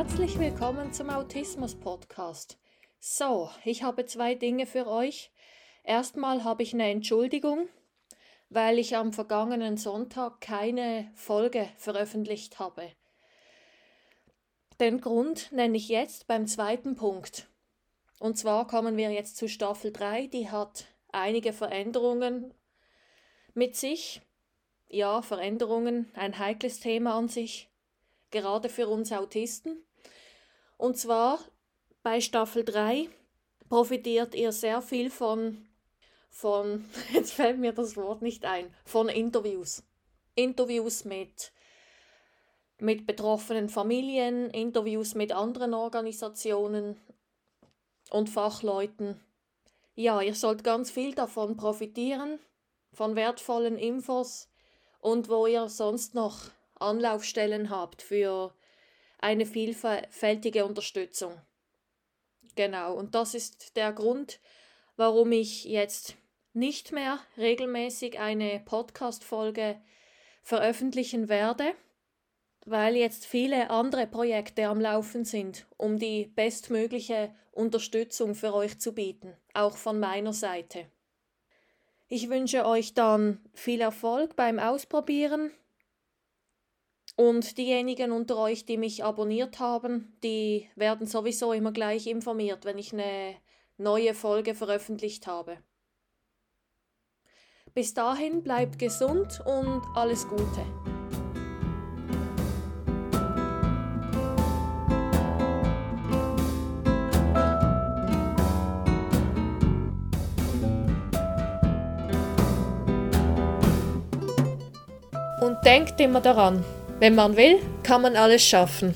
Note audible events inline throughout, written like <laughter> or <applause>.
willkommen zum Autismus Podcast. So, ich habe zwei Dinge für euch. Erstmal habe ich eine Entschuldigung, weil ich am vergangenen Sonntag keine Folge veröffentlicht habe. Den Grund nenne ich jetzt beim zweiten Punkt. Und zwar kommen wir jetzt zu Staffel 3, die hat einige Veränderungen mit sich. Ja, Veränderungen, ein heikles Thema an sich, gerade für uns Autisten. Und zwar bei Staffel 3 profitiert ihr sehr viel von, von, <laughs> jetzt fällt mir das Wort nicht ein, von Interviews. Interviews mit, mit betroffenen Familien, Interviews mit anderen Organisationen, und Fachleuten. Ja, ihr sollt ganz viel davon profitieren, von wertvollen Infos und wo ihr sonst noch Anlaufstellen habt für eine vielfältige Unterstützung. Genau, und das ist der Grund, warum ich jetzt nicht mehr regelmäßig eine Podcast-Folge veröffentlichen werde weil jetzt viele andere Projekte am Laufen sind, um die bestmögliche Unterstützung für euch zu bieten, auch von meiner Seite. Ich wünsche euch dann viel Erfolg beim Ausprobieren und diejenigen unter euch, die mich abonniert haben, die werden sowieso immer gleich informiert, wenn ich eine neue Folge veröffentlicht habe. Bis dahin bleibt gesund und alles Gute. Und denkt immer daran, wenn man will, kann man alles schaffen.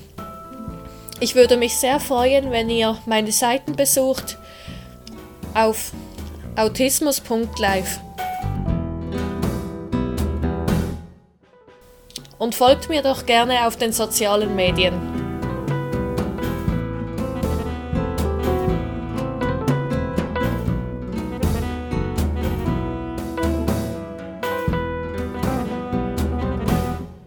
Ich würde mich sehr freuen, wenn ihr meine Seiten besucht auf autismus.live. Und folgt mir doch gerne auf den sozialen Medien.